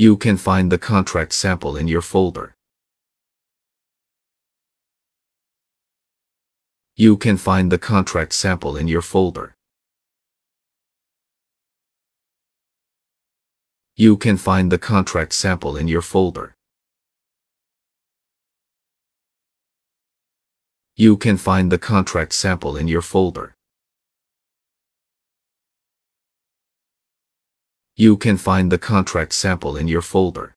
You can find the contract sample in your folder. You can find the contract sample in your folder. You can find the contract sample in your folder. You can find the contract sample in your folder. You can find the contract sample in your folder.